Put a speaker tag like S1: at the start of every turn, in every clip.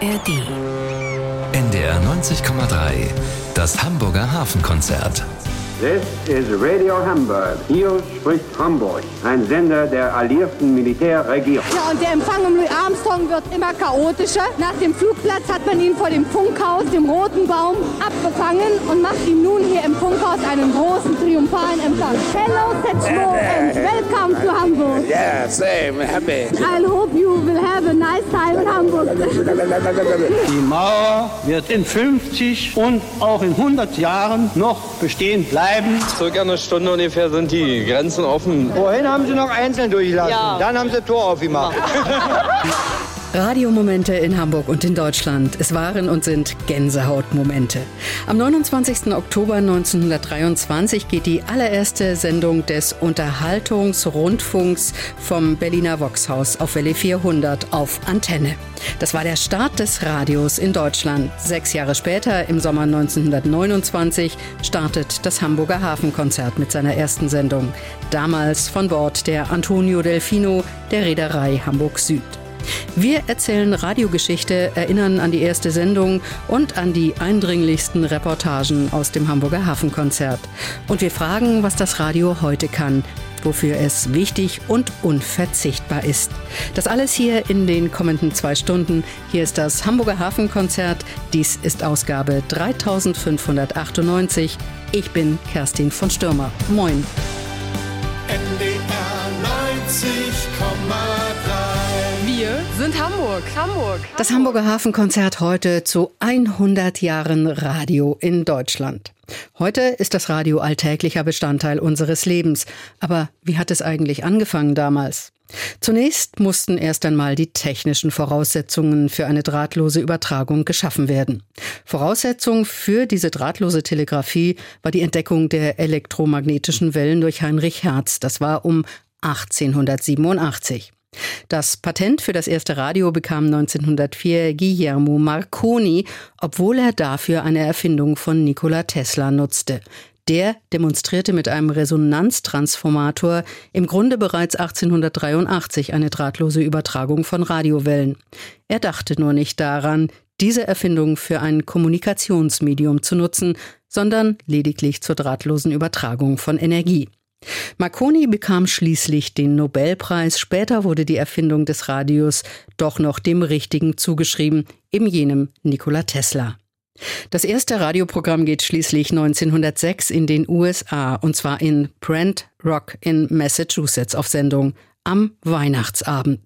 S1: ARD.
S2: NDR 90,3. Das Hamburger Hafenkonzert.
S3: This is Radio Hamburg. Hier spricht Hamburg, ein Sender der alliierten Militärregierung.
S4: Ja, und der Empfang um Louis Armstrong wird immer chaotischer. Nach dem Flugplatz hat man ihn vor dem Funkhaus, dem Roten Baum, abgefangen und macht ihm nun hier im Funkhaus einen großen triumphalen Empfang. Hello, Setchmo, and welcome to Hamburg.
S5: Yeah, same, happy.
S4: I hope you will have a nice time in Hamburg.
S6: Die Mauer wird in 50 und auch in 100 Jahren noch bestehen bleiben.
S7: Circa eine Stunde ungefähr sind die Grenzen offen.
S6: Vorhin haben sie noch einzeln durchlassen. Dann haben sie Tor aufgemacht.
S1: Radiomomente in Hamburg und in Deutschland. Es waren und sind Gänsehautmomente. Am 29. Oktober 1923 geht die allererste Sendung des Unterhaltungsrundfunks vom Berliner Voxhaus auf Welle 400 auf Antenne. Das war der Start des Radios in Deutschland. Sechs Jahre später, im Sommer 1929, startet das Hamburger Hafenkonzert mit seiner ersten Sendung. Damals von Bord der Antonio Delfino der Reederei Hamburg Süd. Wir erzählen Radiogeschichte, erinnern an die erste Sendung und an die eindringlichsten Reportagen aus dem Hamburger Hafenkonzert. Und wir fragen, was das Radio heute kann, wofür es wichtig und unverzichtbar ist. Das alles hier in den kommenden zwei Stunden. Hier ist das Hamburger Hafenkonzert. Dies ist Ausgabe 3598. Ich bin Kerstin von Stürmer. Moin.
S8: Sind Hamburg. Hamburg.
S1: Das Hamburger Hafenkonzert heute zu 100 Jahren Radio in Deutschland. Heute ist das Radio alltäglicher Bestandteil unseres Lebens. Aber wie hat es eigentlich angefangen damals? Zunächst mussten erst einmal die technischen Voraussetzungen für eine drahtlose Übertragung geschaffen werden. Voraussetzung für diese drahtlose Telegrafie war die Entdeckung der elektromagnetischen Wellen durch Heinrich Hertz. Das war um 1887. Das Patent für das erste Radio bekam 1904 Guillermo Marconi, obwohl er dafür eine Erfindung von Nikola Tesla nutzte. Der demonstrierte mit einem Resonanztransformator im Grunde bereits 1883 eine drahtlose Übertragung von Radiowellen. Er dachte nur nicht daran, diese Erfindung für ein Kommunikationsmedium zu nutzen, sondern lediglich zur drahtlosen Übertragung von Energie. Marconi bekam schließlich den Nobelpreis. Später wurde die Erfindung des Radios doch noch dem Richtigen zugeschrieben, eben jenem Nikola Tesla. Das erste Radioprogramm geht schließlich 1906 in den USA und zwar in Brent Rock in Massachusetts auf Sendung am Weihnachtsabend.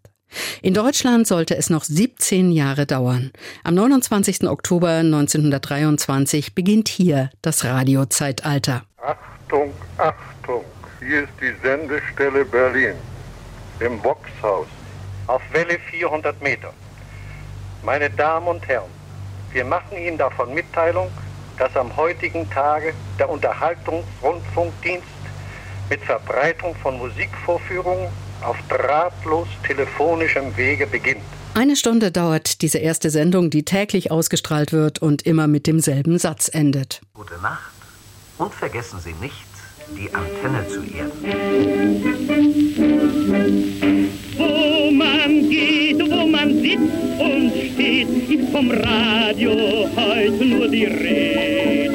S1: In Deutschland sollte es noch 17 Jahre dauern. Am 29. Oktober 1923 beginnt hier das Radiozeitalter.
S9: Achtung, Achtung! Hier ist die Sendestelle Berlin im Boxhaus.
S10: Auf Welle 400 Meter. Meine Damen und Herren, wir machen Ihnen davon Mitteilung, dass am heutigen Tage der Unterhaltungsrundfunkdienst mit Verbreitung von Musikvorführungen auf drahtlos telefonischem Wege beginnt.
S1: Eine Stunde dauert diese erste Sendung, die täglich ausgestrahlt wird und immer mit demselben Satz endet.
S11: Gute Nacht und vergessen Sie nicht, die Antenne zu erden.
S12: Wo man geht, wo man sitzt und steht, ist vom Radio heute nur die Rede.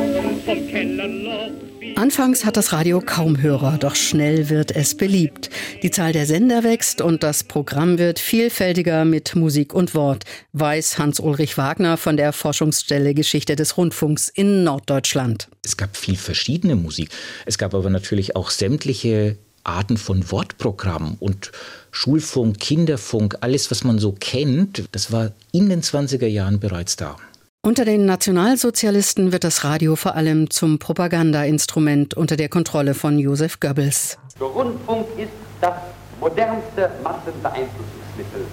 S12: Vom Kellerloch.
S1: Anfangs hat das Radio kaum Hörer, doch schnell wird es beliebt. Die Zahl der Sender wächst und das Programm wird vielfältiger mit Musik und Wort, weiß Hans-Ulrich Wagner von der Forschungsstelle Geschichte des Rundfunks in Norddeutschland.
S13: Es gab viel verschiedene Musik. Es gab aber natürlich auch sämtliche Arten von Wortprogrammen und Schulfunk, Kinderfunk, alles, was man so kennt, das war in den 20er Jahren bereits da.
S1: Unter den Nationalsozialisten wird das Radio vor allem zum Propagandainstrument unter der Kontrolle von Josef Goebbels.
S14: Der Rundfunk ist das modernste Massenbeeinflussungsmittel.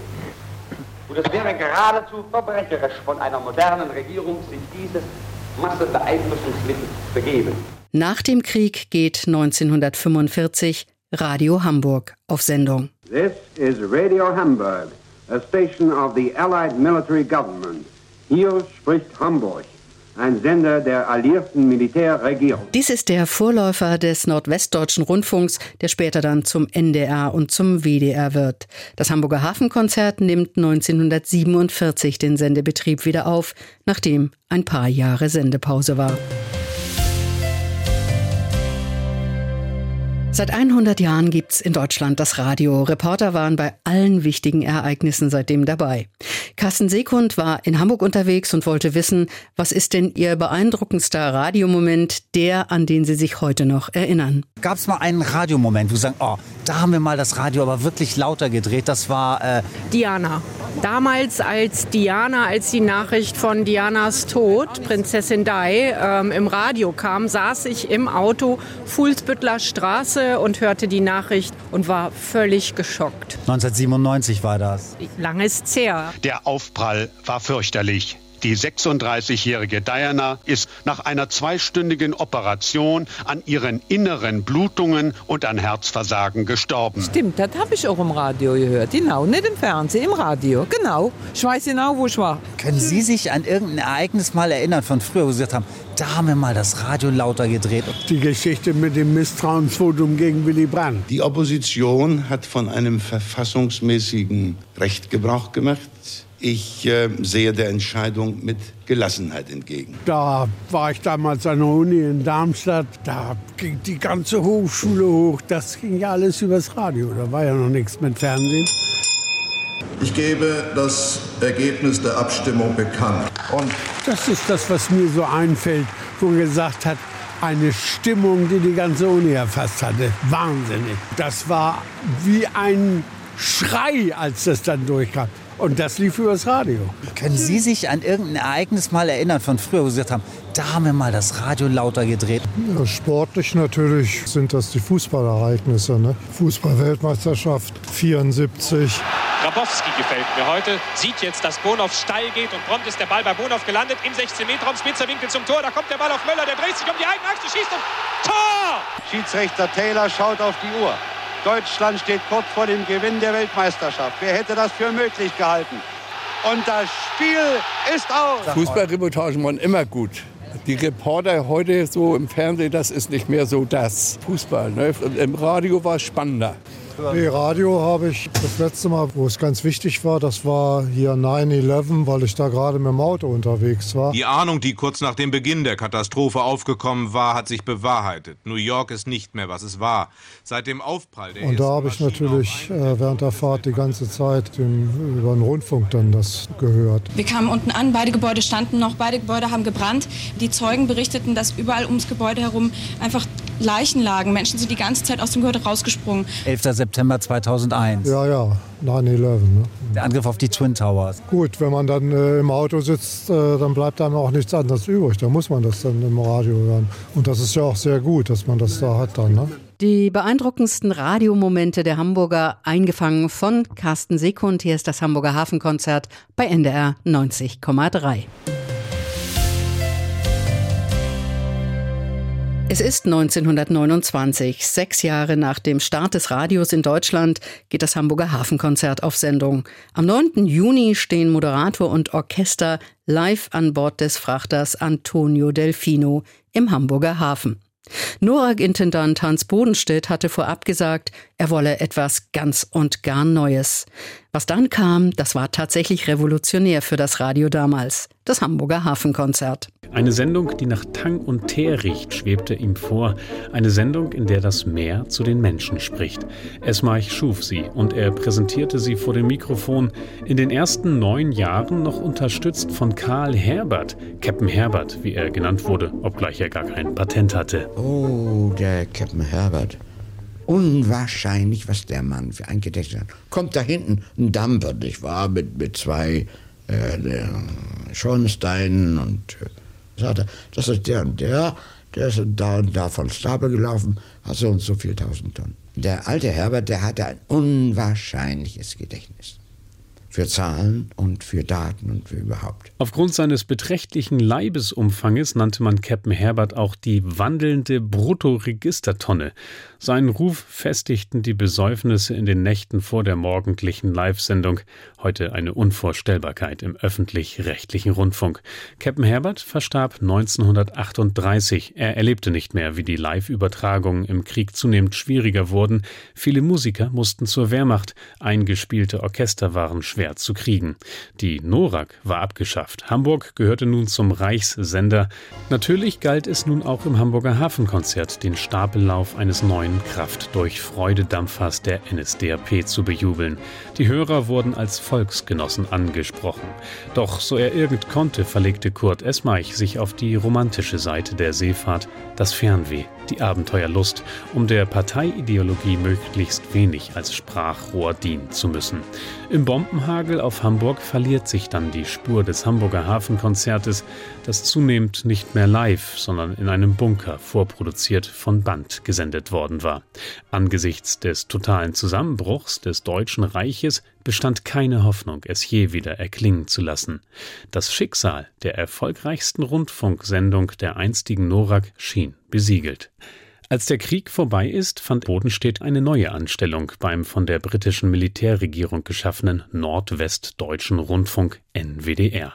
S14: Und es wäre geradezu verbrecherisch von einer modernen Regierung, sich dieses Massenbeeinflussungsmittel zu begeben.
S1: Nach dem Krieg geht 1945 Radio Hamburg auf Sendung.
S3: This is Radio Hamburg, a station of the Allied military government. Hier spricht Hamburg, ein Sender der alliierten Militärregierung.
S1: Dies ist der Vorläufer des Nordwestdeutschen Rundfunks, der später dann zum NDR und zum WDR wird. Das Hamburger Hafenkonzert nimmt 1947 den Sendebetrieb wieder auf, nachdem ein paar Jahre Sendepause war. Seit 100 Jahren gibt's in Deutschland das Radio. Reporter waren bei allen wichtigen Ereignissen seitdem dabei. Carsten Sekund war in Hamburg unterwegs und wollte wissen, was ist denn Ihr beeindruckendster Radiomoment, der, an den Sie sich heute noch erinnern?
S15: Gab es mal einen Radiomoment, wo Sie sagen, oh, da haben wir mal das Radio aber wirklich lauter gedreht. Das war äh
S16: Diana. Damals als Diana, als die Nachricht von Dianas Tod, Prinzessin Di, ähm, im Radio kam, saß ich im Auto Fuhlsbüttler Straße und hörte die Nachricht und war völlig geschockt.
S15: 1997 war das.
S16: Lange ist her.
S17: Der Aufprall war fürchterlich. Die 36-jährige Diana ist nach einer zweistündigen Operation an ihren inneren Blutungen und an Herzversagen gestorben.
S18: Stimmt, das habe ich auch im Radio gehört. Genau, nicht im Fernsehen, im Radio. Genau. Ich weiß genau, wo ich war.
S15: Können Sie sich an irgendein Ereignis mal erinnern von früher, wo Sie gesagt haben, da haben wir mal das Radio lauter gedreht?
S19: Die Geschichte mit dem Misstrauensvotum gegen Willy Brandt.
S20: Die Opposition hat von einem verfassungsmäßigen Recht Gebrauch gemacht. Ich äh, sehe der Entscheidung mit Gelassenheit entgegen.
S19: Da war ich damals an der Uni in Darmstadt. Da ging die ganze Hochschule hoch. Das ging ja alles übers Radio. Da war ja noch nichts mit Fernsehen.
S21: Ich gebe das Ergebnis der Abstimmung bekannt.
S19: Und das ist das, was mir so einfällt, wo man gesagt hat, eine Stimmung, die die ganze Uni erfasst hatte. Wahnsinnig. Das war wie ein Schrei, als das dann durchkam. Und das lief übers Radio.
S15: Können Sie sich an irgendein Ereignis mal erinnern von früher, wo Sie gesagt haben, da haben wir mal das Radio lauter gedreht?
S22: Ja, sportlich natürlich sind das die Fußballereignisse. Ne? Fußball-Weltmeisterschaft 74.
S23: Grabowski gefällt mir heute. Sieht jetzt, dass Bonhoff steil geht und prompt ist der Ball bei Bonhoff gelandet. Im 16-Meter-Raum, spitzer Winkel zum Tor. Da kommt der Ball auf Möller, der dreht sich um die eigene Achse, schießt und Tor!
S10: Schiedsrichter Taylor schaut auf die Uhr. Deutschland steht kurz vor dem Gewinn der Weltmeisterschaft. Wer hätte das für möglich gehalten? Und das Spiel ist aus.
S24: Fußballreportagen waren immer gut. Die Reporter heute so im Fernsehen, das ist nicht mehr so das Fußball. Ne? Im Radio war es spannender.
S22: Nee, Radio habe ich das letzte Mal, wo es ganz wichtig war, das war hier 9-11, weil ich da gerade mit dem Auto unterwegs war.
S25: Die Ahnung, die kurz nach dem Beginn der Katastrophe aufgekommen war, hat sich bewahrheitet. New York ist nicht mehr, was es war. Seit dem Aufprall der
S22: Und da habe ich natürlich äh, während der Fahrt die ganze Zeit den, über den Rundfunk dann das gehört.
S26: Wir kamen unten an, beide Gebäude standen noch, beide Gebäude haben gebrannt. Die Zeugen berichteten, dass überall ums Gebäude herum einfach Leichen lagen. Menschen sind die ganze Zeit aus dem Gebäude rausgesprungen.
S15: 11. September 2001.
S22: Ja, ja, 9-11. Ne?
S15: Der Angriff auf die Twin Towers.
S22: Gut, wenn man dann äh, im Auto sitzt, äh, dann bleibt einem auch nichts anderes übrig. Da muss man das dann im Radio hören. Und das ist ja auch sehr gut, dass man das da hat dann. Ne?
S1: Die beeindruckendsten Radiomomente der Hamburger, eingefangen von Carsten Sekund. Hier ist das Hamburger Hafenkonzert bei NDR 90,3. Es ist 1929. Sechs Jahre nach dem Start des Radios in Deutschland geht das Hamburger Hafenkonzert auf Sendung. Am 9. Juni stehen Moderator und Orchester live an Bord des Frachters Antonio Delfino im Hamburger Hafen. NORAG-Intendant Hans Bodenstedt hatte vorab gesagt, er wolle etwas ganz und gar Neues. Was dann kam, das war tatsächlich revolutionär für das Radio damals, das Hamburger Hafenkonzert.
S27: Eine Sendung, die nach Tang und Teer riecht, schwebte ihm vor. Eine Sendung, in der das Meer zu den Menschen spricht. Esmarch schuf sie und er präsentierte sie vor dem Mikrofon. In den ersten neun Jahren noch unterstützt von Karl Herbert, Captain Herbert, wie er genannt wurde, obgleich er gar kein Patent hatte.
S28: Oh, der Captain Herbert. Unwahrscheinlich, was der Mann für ein Gedächtnis hat. Kommt da hinten ein Dampfer, nicht wahr, mit, mit zwei äh, Schornsteinen und äh, sagt er, das ist der und der, der ist da und da von Stapel gelaufen, hat so und so viel tausend Tonnen. Der alte Herbert, der hatte ein unwahrscheinliches Gedächtnis. Für Zahlen und für Daten und für überhaupt.
S27: Aufgrund seines beträchtlichen Leibesumfanges nannte man Captain Herbert auch die wandelnde Bruttoregistertonne. Seinen Ruf festigten die Besäufnisse in den Nächten vor der morgendlichen Live-Sendung, heute eine Unvorstellbarkeit im öffentlich-rechtlichen Rundfunk. Captain Herbert verstarb 1938. Er erlebte nicht mehr, wie die Live-Übertragungen im Krieg zunehmend schwieriger wurden. Viele Musiker mussten zur Wehrmacht, eingespielte Orchester waren schwer schwer zu kriegen. Die NORAG war abgeschafft. Hamburg gehörte nun zum Reichssender. Natürlich galt es nun auch im Hamburger Hafenkonzert, den Stapellauf eines neuen Kraft-durch-Freude-Dampfers der NSDAP zu bejubeln. Die Hörer wurden als Volksgenossen angesprochen. Doch so er irgend konnte, verlegte Kurt Esmaich sich auf die romantische Seite der Seefahrt, das Fernweh, die Abenteuerlust, um der Parteiideologie möglichst wenig als Sprachrohr dienen zu müssen. Im Bombenhagel auf Hamburg verliert sich dann die Spur des Hamburger Hafenkonzertes, das zunehmend nicht mehr live, sondern in einem Bunker vorproduziert von Band gesendet worden war. Angesichts des totalen Zusammenbruchs des Deutschen Reiches bestand keine Hoffnung, es je wieder erklingen zu lassen. Das Schicksal der erfolgreichsten Rundfunksendung der einstigen Norak schien besiegelt. Als der Krieg vorbei ist, fand Bodenstedt eine neue Anstellung beim von der britischen Militärregierung geschaffenen Nordwestdeutschen Rundfunk NWDR.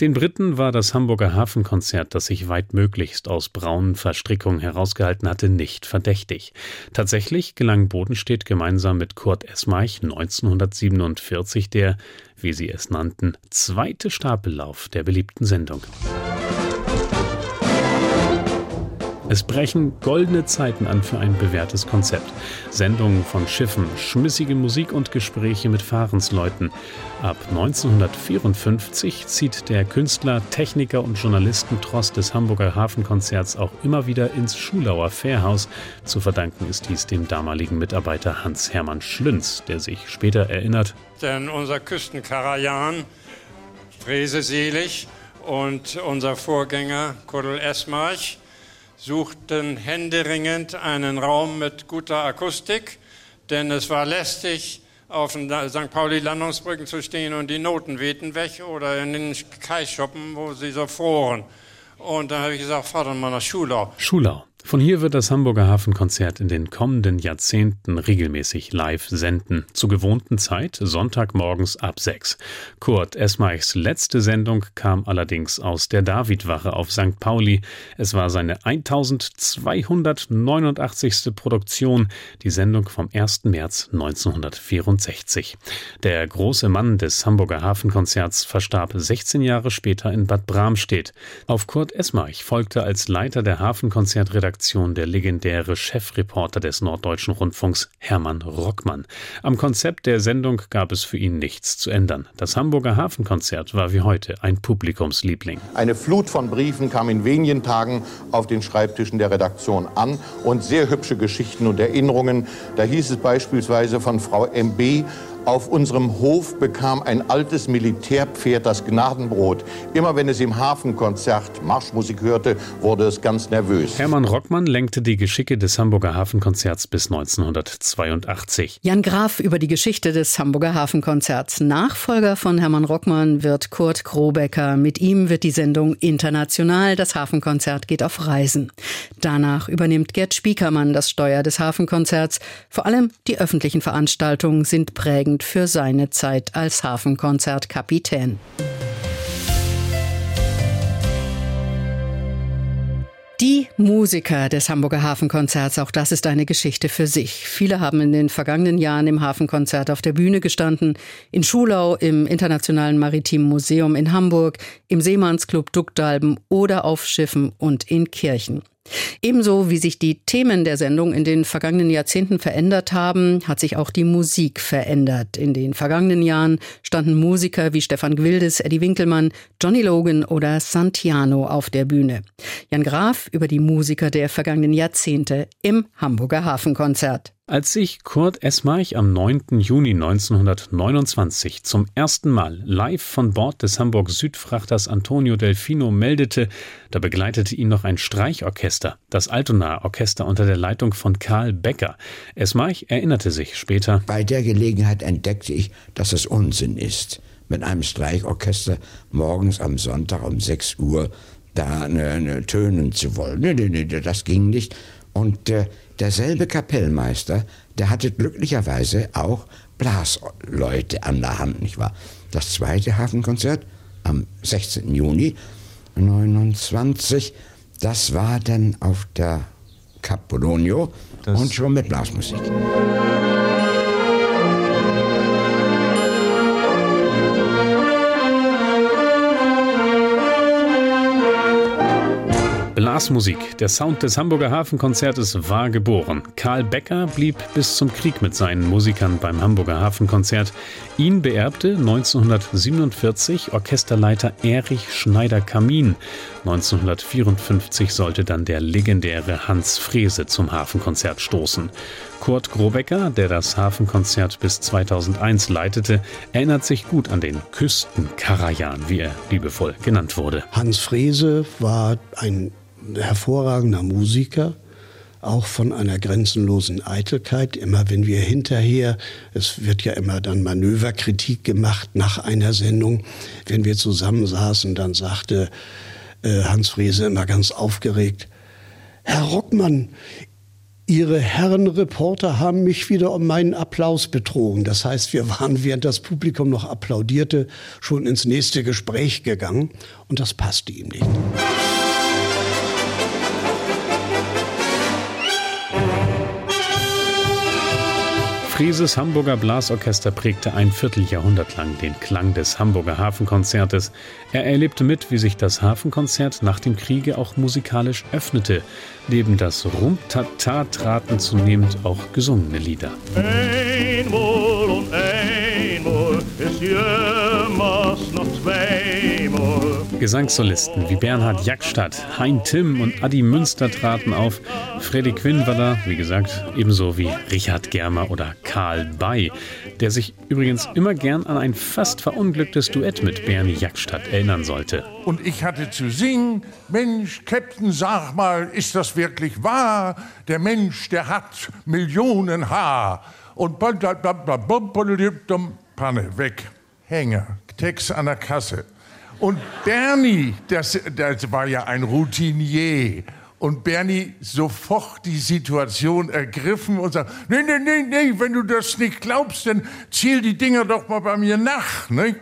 S27: Den Briten war das Hamburger Hafenkonzert, das sich weitmöglichst aus braunen Verstrickungen herausgehalten hatte, nicht verdächtig. Tatsächlich gelang Bodenstedt gemeinsam mit Kurt Esmaich 1947 der, wie sie es nannten, zweite Stapellauf der beliebten Sendung. Es brechen goldene Zeiten an für ein bewährtes Konzept. Sendungen von Schiffen, schmissige Musik und Gespräche mit Fahrensleuten. Ab 1954 zieht der Künstler, Techniker und Journalistentross des Hamburger Hafenkonzerts auch immer wieder ins Schulauer Fährhaus. Zu verdanken ist dies dem damaligen Mitarbeiter Hans-Hermann Schlünz, der sich später erinnert.
S29: Denn unser Küstenkarajan, Fräseselig und unser Vorgänger Kuddel Esmarch suchten händeringend einen Raum mit guter Akustik, denn es war lästig, auf den St. Pauli-Landungsbrücken zu stehen und die Noten wehten weg oder in den Kaischoppen, wo sie so froren. Und dann habe ich gesagt, fahr doch mal nach Schulau.
S27: Schulau. Von hier wird das Hamburger Hafenkonzert in den kommenden Jahrzehnten regelmäßig live senden. Zur gewohnten Zeit, Sonntagmorgens ab 6. Kurt Esmeichs letzte Sendung kam allerdings aus der Davidwache auf St. Pauli. Es war seine 1289. Produktion, die Sendung vom 1. März 1964. Der große Mann des Hamburger Hafenkonzerts verstarb 16 Jahre später in Bad Bramstedt. Auf Kurt Esmeich folgte als Leiter der Hafenkonzertredaktion Redaktion der legendäre Chefreporter des Norddeutschen Rundfunks Hermann Rockmann. Am Konzept der Sendung gab es für ihn nichts zu ändern. Das Hamburger Hafenkonzert war wie heute ein Publikumsliebling.
S30: Eine Flut von Briefen kam in wenigen Tagen auf den Schreibtischen der Redaktion an und sehr hübsche Geschichten und Erinnerungen. Da hieß es beispielsweise von Frau MB, auf unserem Hof bekam ein altes Militärpferd das Gnadenbrot. Immer wenn es im Hafenkonzert Marschmusik hörte, wurde es ganz nervös.
S27: Hermann Rockmann lenkte die Geschicke des Hamburger Hafenkonzerts bis 1982.
S1: Jan Graf über die Geschichte des Hamburger Hafenkonzerts. Nachfolger von Hermann Rockmann wird Kurt Krobecker. Mit ihm wird die Sendung international. Das Hafenkonzert geht auf Reisen. Danach übernimmt Gerd Spiekermann das Steuer des Hafenkonzerts. Vor allem die öffentlichen Veranstaltungen sind prägend prägend für seine Zeit als Hafenkonzertkapitän. Die Musiker des Hamburger Hafenkonzerts, auch das ist eine Geschichte für sich. Viele haben in den vergangenen Jahren im Hafenkonzert auf der Bühne gestanden, in Schulau, im Internationalen Maritimen Museum in Hamburg, im Seemannsclub Duckdalben oder auf Schiffen und in Kirchen. Ebenso wie sich die Themen der Sendung in den vergangenen Jahrzehnten verändert haben, hat sich auch die Musik verändert. In den vergangenen Jahren standen Musiker wie Stefan Gwildes, Eddie Winkelmann, Johnny Logan oder Santiano auf der Bühne. Jan Graf über die Musiker der vergangenen Jahrzehnte im Hamburger Hafenkonzert.
S27: Als sich Kurt Esmarch am 9. Juni 1929 zum ersten Mal live von Bord des Hamburg-Südfrachters Antonio Delfino meldete, da begleitete ihn noch ein Streichorchester, das Altona Orchester unter der Leitung von Karl Becker. Esmarch erinnerte sich später.
S28: Bei der Gelegenheit entdeckte ich, dass es Unsinn ist, mit einem Streichorchester morgens am Sonntag um 6 Uhr da ne, ne, tönen zu wollen. Nee, nee, nee, das ging nicht. Und äh, derselbe Kapellmeister, der hatte glücklicherweise auch Blasleute an der Hand, nicht wahr? Das zweite Hafenkonzert am 16. Juni 29, das war dann auf der Cap und schon mit Blasmusik.
S27: Blasmusik. Der Sound des Hamburger Hafenkonzertes war geboren. Karl Becker blieb bis zum Krieg mit seinen Musikern beim Hamburger Hafenkonzert. Ihn beerbte 1947 Orchesterleiter Erich Schneider-Kamin. 1954 sollte dann der legendäre Hans Frese zum Hafenkonzert stoßen. Kurt Grobecker, der das Hafenkonzert bis 2001 leitete, erinnert sich gut an den Küstenkarajan, wie er liebevoll genannt wurde.
S31: Hans Frese war ein hervorragender Musiker, auch von einer grenzenlosen Eitelkeit. Immer wenn wir hinterher, es wird ja immer dann Manöverkritik gemacht nach einer Sendung, wenn wir zusammensaßen, dann sagte äh, Hans Frese immer ganz aufgeregt, Herr Rockmann, Ihre Herren Reporter haben mich wieder um meinen Applaus betrogen. Das heißt, wir waren, während das Publikum noch applaudierte, schon ins nächste Gespräch gegangen und das passte ihm nicht.
S27: Frieses Hamburger Blasorchester prägte ein Vierteljahrhundert lang den Klang des Hamburger Hafenkonzertes. Er erlebte mit, wie sich das Hafenkonzert nach dem Kriege auch musikalisch öffnete. Neben das Rumtata traten zunehmend auch gesungene Lieder.
S32: Einmal und einmal ist zweimal.
S27: Gesangssolisten wie Bernhard Jackstadt, Hein Timm und Adi Münster traten auf. Freddy Quinn war da, wie gesagt, ebenso wie Richard Germer oder Karl Bay, der sich übrigens immer gern an ein fast verunglücktes Duett mit Bernie Jackstadt erinnern sollte.
S33: Und ich hatte zu singen, Mensch, Captain, sag mal, ist das wirklich wahr? Der Mensch, der hat Millionen Haar. Und Panne, weg, Hänger, Text an der Kasse. Und Bernie, das, das war ja ein Routinier. Und Bernie sofort die Situation ergriffen und sagt, nee, nee, nee, nee, wenn du das nicht glaubst, dann zähl die Dinger doch mal bei mir nach. Ne?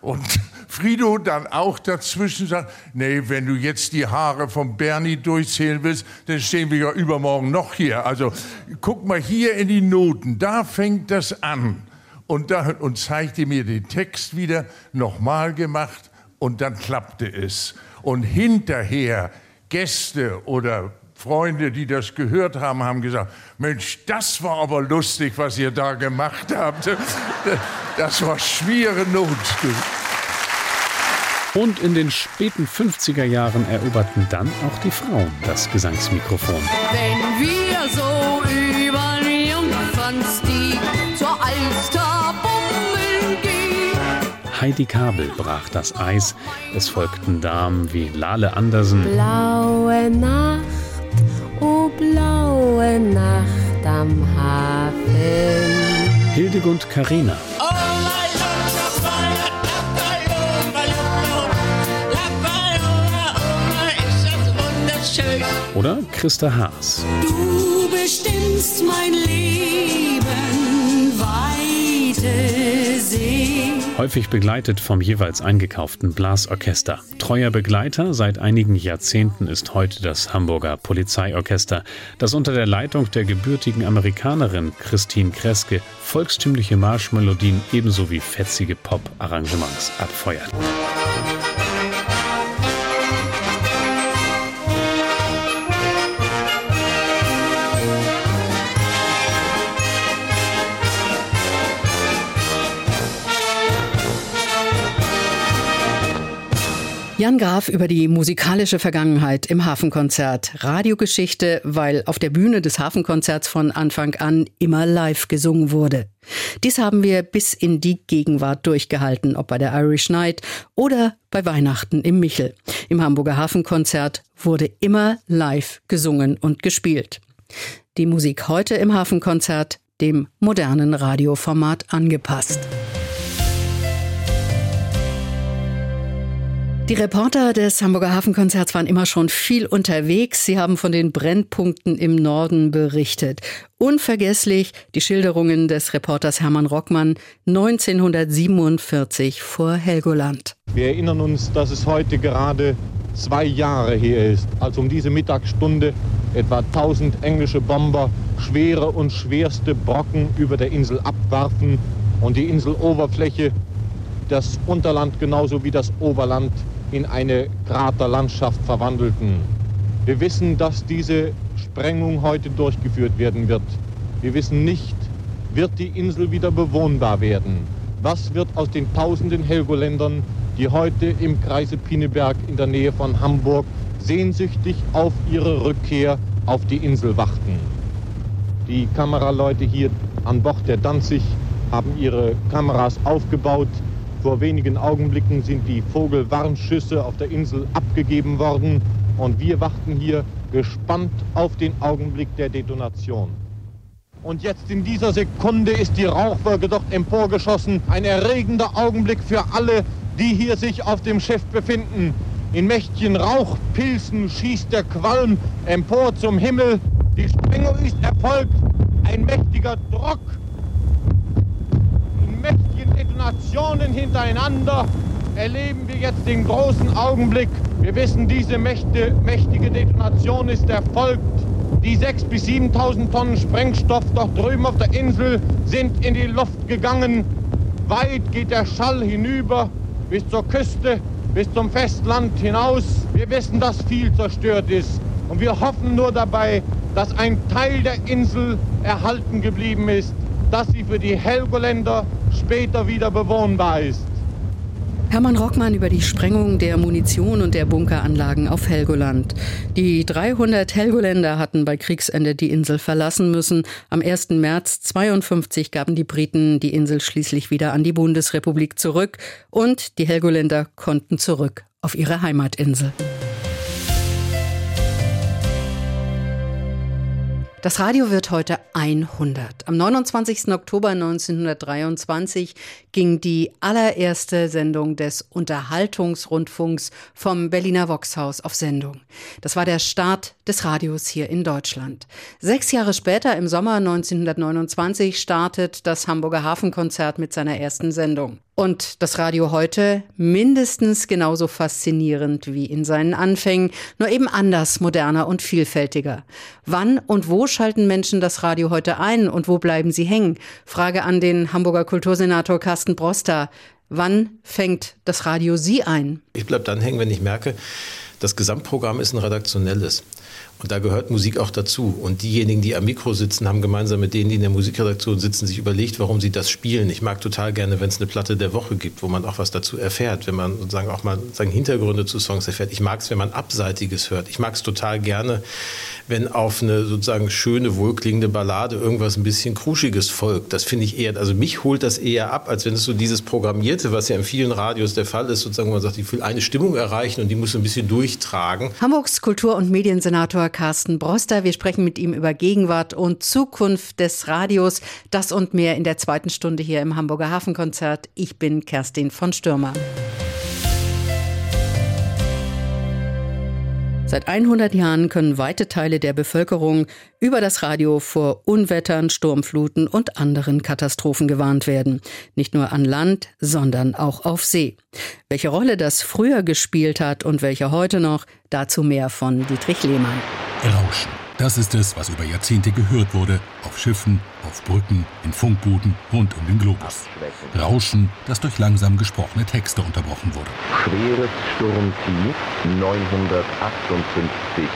S33: Und Frido dann auch dazwischen sagt, nee, wenn du jetzt die Haare von Bernie durchzählen willst, dann stehen wir ja übermorgen noch hier. Also guck mal hier in die Noten, da fängt das an. Und, da, und zeigte mir den Text wieder, nochmal gemacht und dann klappte es. Und hinterher Gäste oder Freunde, die das gehört haben, haben gesagt, Mensch, das war aber lustig, was ihr da gemacht habt. Das war schwere Not.
S27: Und in den späten 50er Jahren eroberten dann auch die Frauen das Gesangsmikrofon.
S34: Wenn wir so
S27: Heidi Kabel brach das Eis. Es folgten Damen wie Lale Andersen,
S34: Blaue Nacht, oh blaue Nacht am Hafen.
S27: Hildegund Karina oder Christa Haas.
S34: Du
S27: Häufig begleitet vom jeweils eingekauften Blasorchester. Treuer Begleiter seit einigen Jahrzehnten ist heute das Hamburger Polizeiorchester, das unter der Leitung der gebürtigen Amerikanerin Christine Kreske volkstümliche Marschmelodien ebenso wie fetzige Pop-Arrangements abfeuert.
S1: Jan Graf über die musikalische Vergangenheit im Hafenkonzert. Radiogeschichte, weil auf der Bühne des Hafenkonzerts von Anfang an immer live gesungen wurde. Dies haben wir bis in die Gegenwart durchgehalten, ob bei der Irish Night oder bei Weihnachten im Michel. Im Hamburger Hafenkonzert wurde immer live gesungen und gespielt. Die Musik heute im Hafenkonzert dem modernen Radioformat angepasst. Die Reporter des Hamburger Hafenkonzerts waren immer schon viel unterwegs. Sie haben von den Brennpunkten im Norden berichtet. Unvergesslich die Schilderungen des Reporters Hermann Rockmann 1947 vor Helgoland.
S30: Wir erinnern uns, dass es heute gerade zwei Jahre her ist, als um diese Mittagsstunde etwa 1000 englische Bomber schwere und schwerste Brocken über der Insel abwarfen und die Inseloberfläche, das Unterland genauso wie das Oberland in eine Kraterlandschaft verwandelten. Wir wissen, dass diese Sprengung heute durchgeführt werden wird. Wir wissen nicht, wird die Insel wieder bewohnbar werden? Was wird aus den tausenden Helgoländern, die heute im Kreise Pineberg in der Nähe von Hamburg sehnsüchtig auf ihre Rückkehr auf die Insel warten? Die Kameraleute hier an Bord der Danzig haben ihre Kameras aufgebaut. Vor wenigen Augenblicken sind die Vogelwarnschüsse auf der Insel abgegeben worden und wir warten hier gespannt auf den Augenblick der Detonation. Und jetzt in dieser Sekunde ist die Rauchwolke dort emporgeschossen. Ein erregender Augenblick für alle, die hier sich auf dem Schiff befinden. In mächtigen Rauchpilzen schießt der Qualm empor zum Himmel. Die Sprengung ist erfolgt. Ein mächtiger Druck Detonationen hintereinander erleben wir jetzt den großen Augenblick. Wir wissen, diese mächte, mächtige Detonation ist erfolgt. Die 6.000 bis 7.000 Tonnen Sprengstoff dort drüben auf der Insel sind in die Luft gegangen. Weit geht der Schall hinüber bis zur Küste, bis zum Festland hinaus. Wir wissen, dass viel zerstört ist. Und wir hoffen nur dabei, dass ein Teil der Insel erhalten geblieben ist dass sie für die Helgoländer später wieder bewohnbar ist.
S1: Hermann Rockmann über die Sprengung der Munition und der Bunkeranlagen auf Helgoland. Die 300 Helgoländer hatten bei Kriegsende die Insel verlassen müssen. Am 1. März 52 gaben die Briten die Insel schließlich wieder an die Bundesrepublik zurück und die Helgoländer konnten zurück auf ihre Heimatinsel. Das Radio wird heute 100. Am 29. Oktober 1923 ging die allererste Sendung des Unterhaltungsrundfunks vom Berliner Voxhaus auf Sendung. Das war der Start des Radios hier in Deutschland. Sechs Jahre später, im Sommer 1929, startet das Hamburger Hafenkonzert mit seiner ersten Sendung. Und das Radio heute mindestens genauso faszinierend wie in seinen Anfängen, nur eben anders, moderner und vielfältiger. Wann und wo schalten Menschen das Radio heute ein und wo bleiben sie hängen? Frage an den Hamburger Kultursenator Carsten Broster. Wann fängt das Radio Sie ein?
S35: Ich bleibe dann hängen, wenn ich merke, das Gesamtprogramm ist ein redaktionelles. Und da gehört Musik auch dazu. Und diejenigen, die am Mikro sitzen, haben gemeinsam mit denen, die in der Musikredaktion sitzen, sich überlegt, warum sie das spielen. Ich mag total gerne, wenn es eine Platte der Woche gibt, wo man auch was dazu erfährt, wenn man sozusagen auch mal sagen, Hintergründe zu Songs erfährt. Ich mag es, wenn man Abseitiges hört. Ich mag es total gerne, wenn auf eine sozusagen schöne, wohlklingende Ballade irgendwas ein bisschen Kruschiges folgt. Das finde ich eher, also mich holt das eher ab, als wenn es so dieses Programmierte, was ja in vielen Radios der Fall ist, sozusagen, wo man sagt, ich will eine Stimmung erreichen und die muss ein bisschen durchtragen.
S1: Hamburgs Kultur- und Mediensenator Carsten Broster. Wir sprechen mit ihm über Gegenwart und Zukunft des Radios. Das und mehr in der zweiten Stunde hier im Hamburger Hafenkonzert. Ich bin Kerstin von Stürmer. Seit 100 Jahren können weite Teile der Bevölkerung über das Radio vor Unwettern, Sturmfluten und anderen Katastrophen gewarnt werden. Nicht nur an Land, sondern auch auf See. Welche Rolle das früher gespielt hat und welche heute noch, dazu mehr von Dietrich Lehmann.
S36: Rauschen. Das ist es, was über Jahrzehnte gehört wurde, auf Schiffen, auf Brücken, in Funkbooten rund um den Globus. Rauschen, das durch langsam gesprochene Texte unterbrochen wurde.
S37: Schweres Sturmtief 958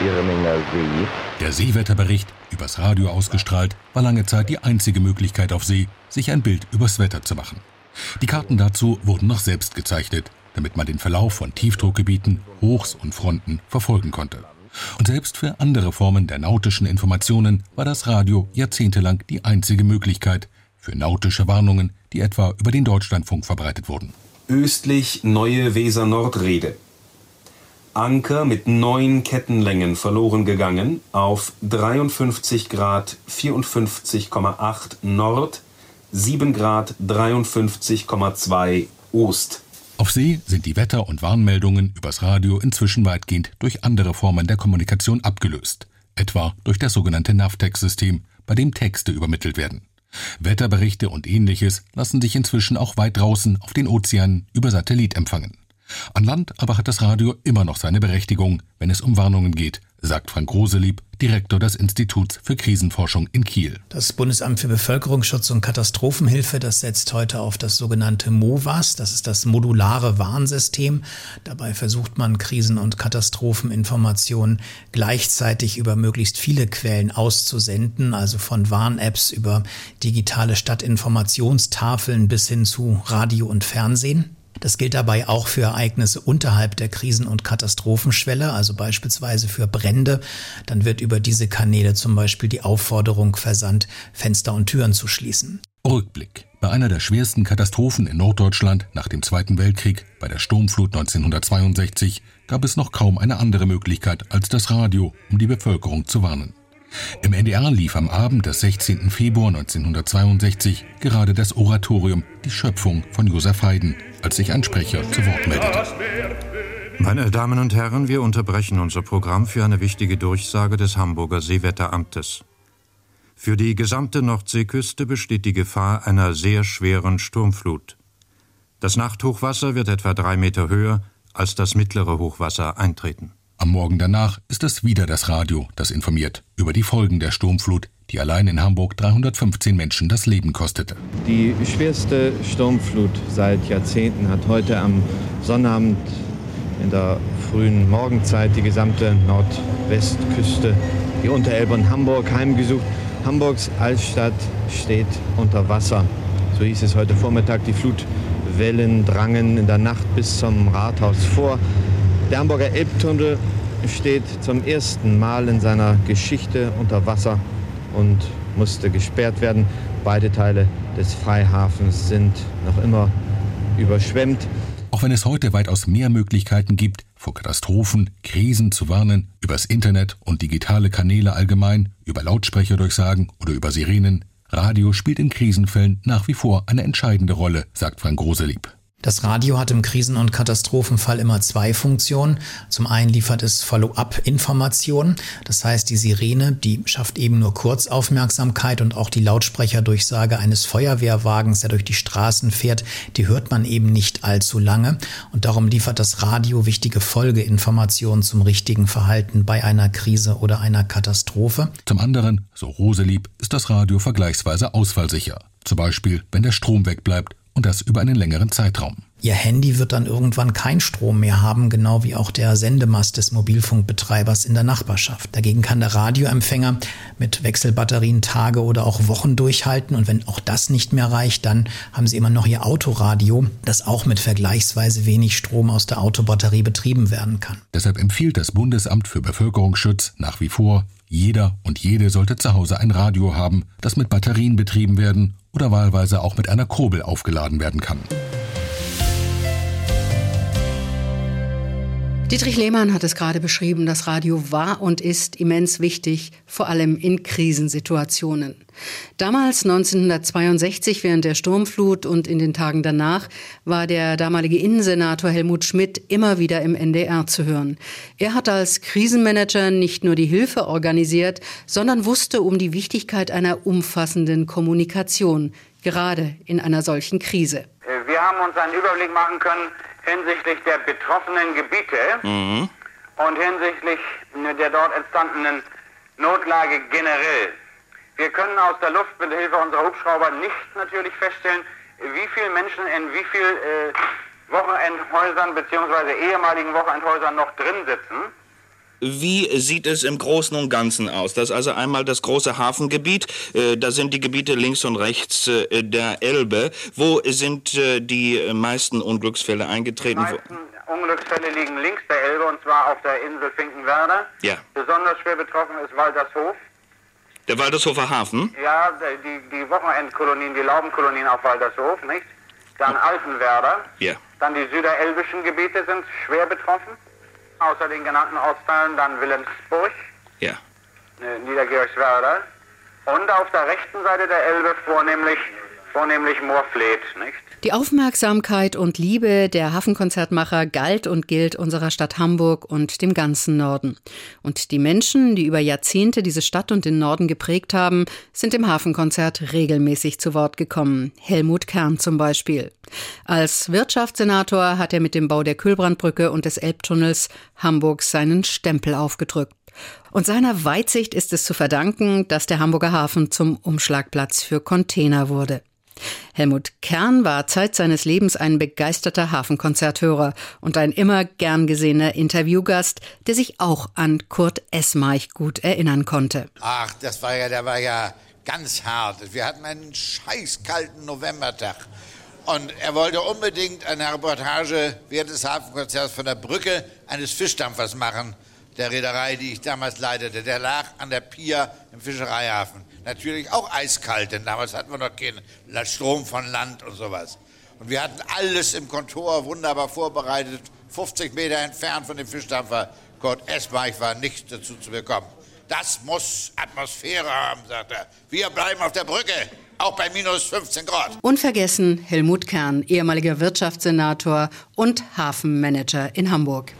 S37: Irminger See.
S36: Der Seewetterbericht, übers Radio ausgestrahlt, war lange Zeit die einzige Möglichkeit auf See, sich ein Bild übers Wetter zu machen. Die Karten dazu wurden noch selbst gezeichnet, damit man den Verlauf von Tiefdruckgebieten, Hochs und Fronten verfolgen konnte. Und selbst für andere Formen der nautischen Informationen war das Radio jahrzehntelang die einzige Möglichkeit für nautische Warnungen, die etwa über den Deutschlandfunk verbreitet wurden.
S38: Östlich Neue Weser-Nordrede. Anker mit neun Kettenlängen verloren gegangen auf 53 Grad 54,8 Nord, 7 Grad 53,2 Ost.
S36: Auf See sind die Wetter- und Warnmeldungen übers Radio inzwischen weitgehend durch andere Formen der Kommunikation abgelöst, etwa durch das sogenannte Navtex-System, bei dem Texte übermittelt werden. Wetterberichte und ähnliches lassen sich inzwischen auch weit draußen auf den Ozeanen über Satellit empfangen. An Land aber hat das Radio immer noch seine Berechtigung, wenn es um Warnungen geht, sagt Frank Roselieb, Direktor des Instituts für Krisenforschung in Kiel.
S39: Das Bundesamt für Bevölkerungsschutz und Katastrophenhilfe, das setzt heute auf das sogenannte MOVAS, das ist das modulare Warnsystem. Dabei versucht man Krisen- und Katastropheninformationen gleichzeitig über möglichst viele Quellen auszusenden, also von Warn-Apps über digitale Stadtinformationstafeln bis hin zu Radio und Fernsehen. Das gilt dabei auch für Ereignisse unterhalb der Krisen- und Katastrophenschwelle, also beispielsweise für Brände. Dann wird über diese Kanäle zum Beispiel die Aufforderung versandt, Fenster und Türen zu schließen.
S36: Rückblick. Bei einer der schwersten Katastrophen in Norddeutschland nach dem Zweiten Weltkrieg, bei der Sturmflut 1962, gab es noch kaum eine andere Möglichkeit als das Radio, um die Bevölkerung zu warnen. Im NDR lief am Abend des 16. Februar 1962 gerade das Oratorium Die Schöpfung von Josef Haydn, als sich ein Sprecher zu Wort meldete.
S40: Meine Damen und Herren, wir unterbrechen unser Programm für eine wichtige Durchsage des Hamburger Seewetteramtes. Für die gesamte Nordseeküste besteht die Gefahr einer sehr schweren Sturmflut. Das Nachthochwasser wird etwa drei Meter höher als das mittlere Hochwasser eintreten.
S36: Am Morgen danach ist es wieder das Radio, das informiert über die Folgen der Sturmflut, die allein in Hamburg 315 Menschen das Leben kostete.
S41: Die schwerste Sturmflut seit Jahrzehnten hat heute am Sonnabend in der frühen Morgenzeit die gesamte Nordwestküste, die Unterelbe und Hamburg heimgesucht. Hamburgs Altstadt steht unter Wasser. So hieß es heute Vormittag. Die Flutwellen drangen in der Nacht bis zum Rathaus vor. Der Hamburger Elbtunnel steht zum ersten Mal in seiner Geschichte unter Wasser und musste gesperrt werden. Beide Teile des Freihafens sind noch immer überschwemmt.
S36: Auch wenn es heute weitaus mehr Möglichkeiten gibt, vor Katastrophen, Krisen zu warnen, übers Internet und digitale Kanäle allgemein, über Lautsprecherdurchsagen oder über Sirenen, Radio spielt in Krisenfällen nach wie vor eine entscheidende Rolle, sagt Frank Groselieb.
S39: Das Radio hat im Krisen- und Katastrophenfall immer zwei Funktionen. Zum einen liefert es Follow-up-Informationen. Das heißt, die Sirene, die schafft eben nur Kurzaufmerksamkeit und auch die Lautsprecherdurchsage eines Feuerwehrwagens, der durch die Straßen fährt, die hört man eben nicht allzu lange. Und darum liefert das Radio wichtige Folgeinformationen zum richtigen Verhalten bei einer Krise oder einer Katastrophe.
S36: Zum anderen, so Roselieb, ist das Radio vergleichsweise ausfallsicher. Zum Beispiel, wenn der Strom wegbleibt und das über einen längeren Zeitraum.
S39: Ihr Handy wird dann irgendwann keinen Strom mehr haben, genau wie auch der Sendemast des Mobilfunkbetreibers in der Nachbarschaft. Dagegen kann der Radioempfänger mit Wechselbatterien Tage oder auch Wochen durchhalten und wenn auch das nicht mehr reicht, dann haben Sie immer noch Ihr Autoradio, das auch mit vergleichsweise wenig Strom aus der Autobatterie betrieben werden kann.
S36: Deshalb empfiehlt das Bundesamt für Bevölkerungsschutz nach wie vor, jeder und jede sollte zu Hause ein Radio haben, das mit Batterien betrieben werden oder wahlweise auch mit einer Kurbel aufgeladen werden kann.
S1: Dietrich Lehmann hat es gerade beschrieben, das Radio war und ist immens wichtig, vor allem in Krisensituationen. Damals, 1962, während der Sturmflut und in den Tagen danach, war der damalige Innensenator Helmut Schmidt immer wieder im NDR zu hören. Er hat als Krisenmanager nicht nur die Hilfe organisiert, sondern wusste um die Wichtigkeit einer umfassenden Kommunikation, gerade in einer solchen Krise.
S42: Wir haben uns einen Überblick machen können, hinsichtlich der betroffenen Gebiete
S25: Mhm.
S42: und hinsichtlich der dort entstandenen Notlage generell. Wir können aus der Luft mit Hilfe unserer Hubschrauber nicht natürlich feststellen, wie viele Menschen in wie viel äh, Wochenendhäusern bzw. ehemaligen Wochenendhäusern noch drin sitzen.
S43: Wie sieht es im Großen und Ganzen aus? Das ist also einmal das große Hafengebiet. Äh, da sind die Gebiete links und rechts äh, der Elbe. Wo sind äh, die meisten Unglücksfälle eingetreten?
S42: Die meisten Unglücksfälle liegen links der Elbe und zwar auf der Insel Finkenwerder.
S43: Ja.
S42: Besonders schwer betroffen ist Waldershof.
S43: Der Waldershofer Hafen?
S42: Ja, die, die Wochenendkolonien, die Laubenkolonien auf Waldershof, nicht? Dann Altenwerder.
S43: Ja.
S42: Dann die süderelbischen Gebiete sind schwer betroffen. Außer den genannten Ortsteilen dann Wilhelmsburg,
S43: Ja.
S42: äh, Niedergeorgswerder. Und auf der rechten Seite der Elbe vornehmlich, vornehmlich Moorfleet, nicht?
S1: Die Aufmerksamkeit und Liebe der Hafenkonzertmacher galt und gilt unserer Stadt Hamburg und dem ganzen Norden. Und die Menschen, die über Jahrzehnte diese Stadt und den Norden geprägt haben, sind im Hafenkonzert regelmäßig zu Wort gekommen. Helmut Kern zum Beispiel. Als Wirtschaftssenator hat er mit dem Bau der Kühlbrandbrücke und des Elbtunnels Hamburg seinen Stempel aufgedrückt. Und seiner Weitsicht ist es zu verdanken, dass der Hamburger Hafen zum Umschlagplatz für Container wurde. Helmut Kern war Zeit seines Lebens ein begeisterter Hafenkonzerthörer und ein immer gern gesehener Interviewgast, der sich auch an Kurt Esmarch gut erinnern konnte.
S44: Ach, das war ja, der war ja ganz hart. Wir hatten einen scheißkalten Novembertag. Und er wollte unbedingt eine Reportage während des Hafenkonzerts von der Brücke eines Fischdampfers machen, der Reederei, die ich damals leitete. Der lag an der Pier im Fischereihafen. Natürlich auch eiskalt, denn damals hatten wir noch keinen Strom von Land und sowas. Und wir hatten alles im Kontor wunderbar vorbereitet, 50 Meter entfernt von dem Fischdampfer. Kurt Esmarch war nicht dazu zu bekommen. Das muss Atmosphäre haben, sagt er. Wir bleiben auf der Brücke, auch bei minus 15 Grad.
S1: Unvergessen Helmut Kern, ehemaliger Wirtschaftssenator und Hafenmanager in Hamburg.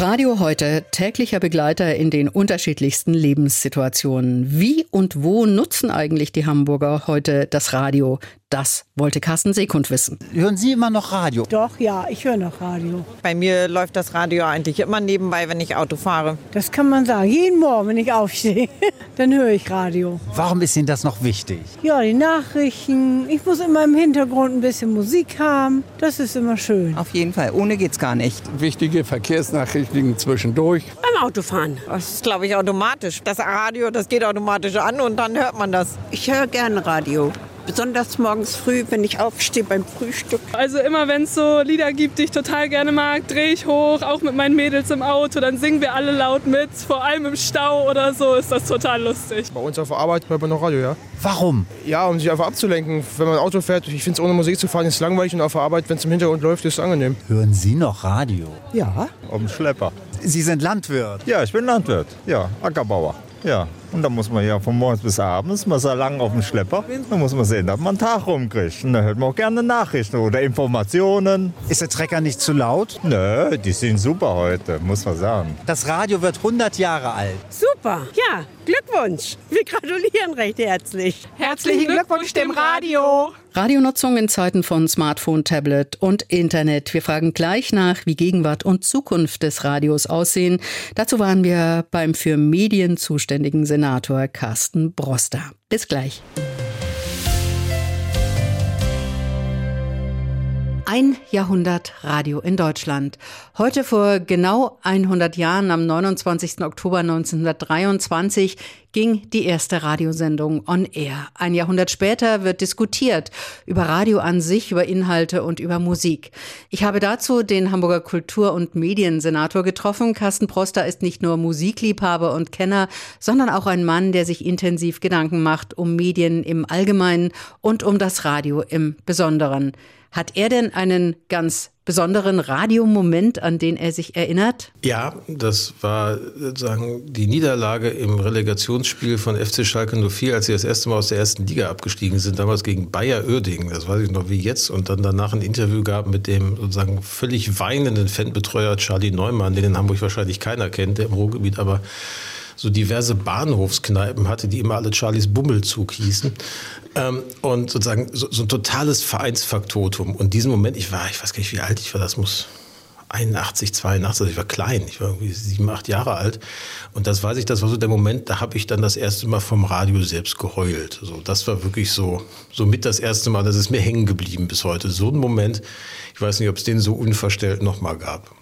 S1: Radio heute, täglicher Begleiter in den unterschiedlichsten Lebenssituationen. Wie und wo nutzen eigentlich die Hamburger heute das Radio? Das wollte Carsten Seekund wissen.
S15: Hören Sie immer noch Radio?
S45: Doch, ja, ich höre noch Radio.
S46: Bei mir läuft das Radio eigentlich immer nebenbei, wenn ich Auto fahre.
S45: Das kann man sagen. Jeden Morgen, wenn ich aufstehe, dann höre ich Radio.
S15: Warum ist Ihnen das noch wichtig?
S45: Ja, die Nachrichten. Ich muss immer im Hintergrund ein bisschen Musik haben. Das ist immer schön.
S46: Auf jeden Fall. Ohne geht's gar nicht.
S47: Wichtige Verkehrsnachrichten zwischendurch.
S46: Beim Autofahren. Das ist, glaube ich, automatisch. Das Radio, das geht automatisch an und dann hört man das.
S45: Ich höre gerne Radio. Besonders morgens früh, wenn ich aufstehe beim Frühstück.
S48: Also immer wenn es so Lieder gibt, die ich total gerne mag, drehe ich hoch, auch mit meinen Mädels im Auto, dann singen wir alle laut mit. Vor allem im Stau oder so ist das total lustig.
S49: Bei uns auf der Arbeit hört man noch Radio, ja.
S15: Warum?
S49: Ja, um sich einfach abzulenken. Wenn man Auto fährt, ich finde es ohne Musik zu fahren ist langweilig und auf der Arbeit, wenn es im Hintergrund läuft, ist es angenehm.
S15: Hören Sie noch Radio?
S49: Ja.
S50: Auf dem Schlepper.
S15: Sie sind Landwirt?
S50: Ja, ich bin Landwirt. Ja, Ackerbauer. Ja, und da muss man ja von morgens bis abends, man ist ja lang auf dem Schlepper. Da muss man sehen, dass man einen Tag rumkriegt. Und da hört man auch gerne Nachrichten oder Informationen.
S15: Ist der Trecker nicht zu laut?
S50: Nö, die sind super heute, muss man sagen.
S15: Das Radio wird 100 Jahre alt.
S45: Super, ja, Glückwunsch. Wir gratulieren recht herzlich.
S46: Herzlichen Glückwunsch dem Radio.
S1: Radionutzung in Zeiten von Smartphone, Tablet und Internet. Wir fragen gleich nach, wie Gegenwart und Zukunft des Radios aussehen. Dazu waren wir beim für Medien zuständigen Senator Carsten Broster. Bis gleich. Ein Jahrhundert Radio in Deutschland. Heute vor genau 100 Jahren, am 29. Oktober 1923, ging die erste Radiosendung on air. Ein Jahrhundert später wird diskutiert über Radio an sich, über Inhalte und über Musik. Ich habe dazu den Hamburger Kultur- und Mediensenator getroffen. Carsten Proster ist nicht nur Musikliebhaber und Kenner, sondern auch ein Mann, der sich intensiv Gedanken macht um Medien im Allgemeinen und um das Radio im Besonderen. Hat er denn einen ganz besonderen Radiomoment, an den er sich erinnert?
S35: Ja, das war sozusagen die Niederlage im Relegationsspiel von FC Schalke 04, als sie das erste Mal aus der ersten Liga abgestiegen sind, damals gegen Bayer Oerding, das weiß ich noch wie jetzt, und dann danach ein Interview gab mit dem sozusagen völlig weinenden Fanbetreuer Charlie Neumann, den in Hamburg wahrscheinlich keiner kennt, der im Ruhrgebiet aber so diverse Bahnhofskneipen hatte, die immer alle Charlies Bummelzug hießen. Ähm, und sozusagen so, so ein totales Vereinsfaktotum. Und diesen Moment, ich war, ich weiß gar nicht, wie alt ich war, das muss 81, 82, also ich war klein, ich war irgendwie sieben, acht Jahre alt. Und das weiß ich, das war so der Moment, da habe ich dann das erste Mal vom Radio selbst geheult. So, das war wirklich so, so mit das erste Mal, das ist mir hängen geblieben bis heute. So ein Moment, ich weiß nicht, ob es den so unverstellt nochmal gab.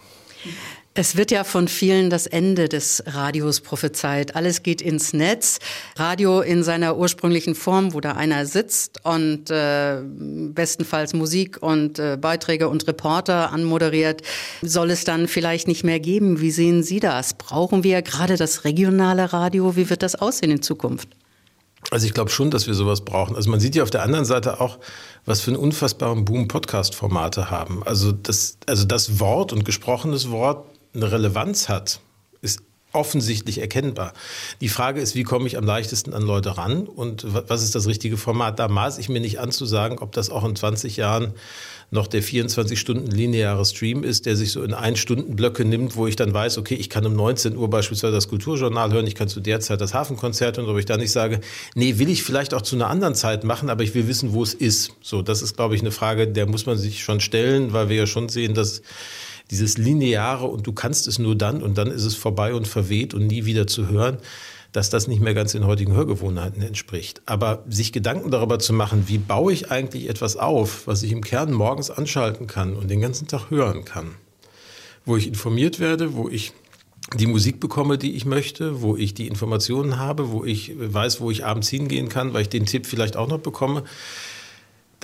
S1: Es wird ja von vielen das Ende des Radios prophezeit. Alles geht ins Netz. Radio in seiner ursprünglichen Form, wo da einer sitzt und äh, bestenfalls Musik und äh, Beiträge und Reporter anmoderiert, soll es dann vielleicht nicht mehr geben. Wie sehen Sie das? Brauchen wir gerade das regionale Radio? Wie wird das aussehen in Zukunft?
S35: Also ich glaube schon, dass wir sowas brauchen. Also man sieht ja auf der anderen Seite auch, was für einen unfassbaren Boom Podcast-Formate haben. Also das, also das Wort und gesprochenes Wort eine Relevanz hat, ist offensichtlich erkennbar. Die Frage ist, wie komme ich am leichtesten an Leute ran und was ist das richtige Format? Da maß ich mir nicht an zu sagen, ob das auch in 20 Jahren noch der 24 Stunden lineare Stream ist, der sich so in ein Stunden Blöcke nimmt, wo ich dann weiß, okay, ich kann um 19 Uhr beispielsweise das Kulturjournal hören, ich kann zu der Zeit das Hafenkonzert hören, aber ich dann nicht sage, nee, will ich vielleicht auch zu einer anderen Zeit machen, aber ich will wissen, wo es ist. So, das ist, glaube ich, eine Frage, der muss man sich schon stellen, weil wir ja schon sehen, dass dieses lineare und du kannst es nur dann und dann ist es vorbei und verweht und nie wieder zu hören, dass das nicht mehr ganz den heutigen Hörgewohnheiten entspricht. Aber sich Gedanken darüber zu machen, wie baue ich eigentlich etwas auf, was ich im Kern morgens anschalten kann und den ganzen Tag hören kann, wo ich informiert werde, wo ich die Musik bekomme, die ich möchte, wo ich die Informationen habe, wo ich weiß, wo ich abends hingehen kann, weil ich den Tipp vielleicht auch noch bekomme.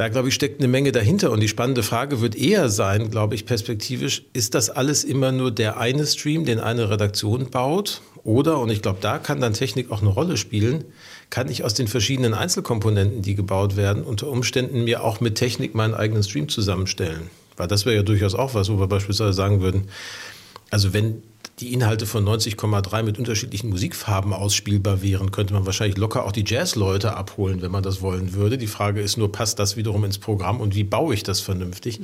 S35: Da, glaube ich, steckt eine Menge dahinter. Und die spannende Frage wird eher sein, glaube ich, perspektivisch, ist das alles immer nur der eine Stream, den eine Redaktion baut? Oder, und ich glaube, da kann dann Technik auch eine Rolle spielen, kann ich aus den verschiedenen Einzelkomponenten, die gebaut werden, unter Umständen mir auch mit Technik meinen eigenen Stream zusammenstellen? Weil das wäre ja durchaus auch was, wo wir beispielsweise sagen würden, also wenn die Inhalte von 90,3 mit unterschiedlichen Musikfarben ausspielbar wären, könnte man wahrscheinlich locker auch die Jazzleute abholen, wenn man das wollen würde. Die Frage ist nur, passt das wiederum ins Programm und wie baue ich das vernünftig?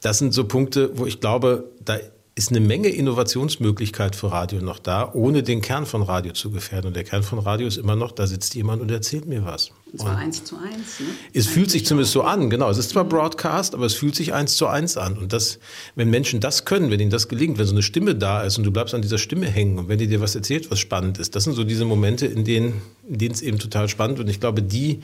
S35: Das sind so Punkte, wo ich glaube, da ist eine Menge Innovationsmöglichkeit für Radio noch da, ohne den Kern von Radio zu gefährden. Und der Kern von Radio ist immer noch, da sitzt jemand und erzählt mir was.
S1: Und zwar eins zu eins. Ne?
S35: Es fühlt sich zumindest so an, genau. Es ist zwar Broadcast, aber es fühlt sich eins zu eins an. Und das, wenn Menschen das können, wenn ihnen das gelingt, wenn so eine Stimme da ist und du bleibst an dieser Stimme hängen und wenn die dir was erzählt, was spannend ist, das sind so diese Momente, in denen, in denen es eben total spannend und ich glaube, die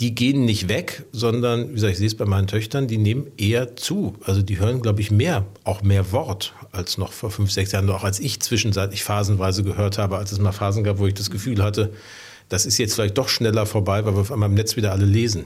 S35: die gehen nicht weg, sondern, wie gesagt, ich sehe es bei meinen Töchtern, die nehmen eher zu. Also die hören, glaube ich, mehr, auch mehr Wort als noch vor fünf, sechs Jahren, auch als ich zwischenzeitlich phasenweise gehört habe, als es mal Phasen gab, wo ich das Gefühl hatte, das ist jetzt vielleicht doch schneller vorbei, weil wir auf einmal im Netz wieder alle lesen.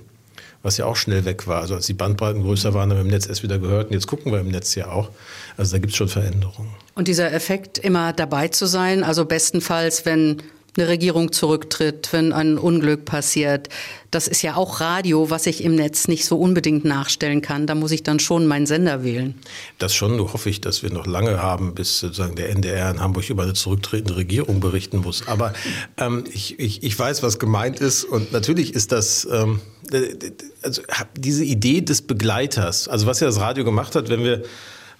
S35: Was ja auch schnell weg war. Also als die Bandbreiten größer waren, haben wir im Netz erst wieder gehört und jetzt gucken wir im Netz ja auch. Also da gibt es schon Veränderungen.
S1: Und dieser Effekt, immer dabei zu sein, also bestenfalls, wenn eine Regierung zurücktritt, wenn ein Unglück passiert. Das ist ja auch Radio, was ich im Netz nicht so unbedingt nachstellen kann. Da muss ich dann schon meinen Sender wählen.
S35: Das schon, nur hoffe ich, dass wir noch lange haben, bis sozusagen der NDR in Hamburg über eine zurücktretende Regierung berichten muss. Aber ähm, ich, ich, ich weiß, was gemeint ist und natürlich ist das ähm, also diese Idee des Begleiters, also was ja das Radio gemacht hat, wenn wir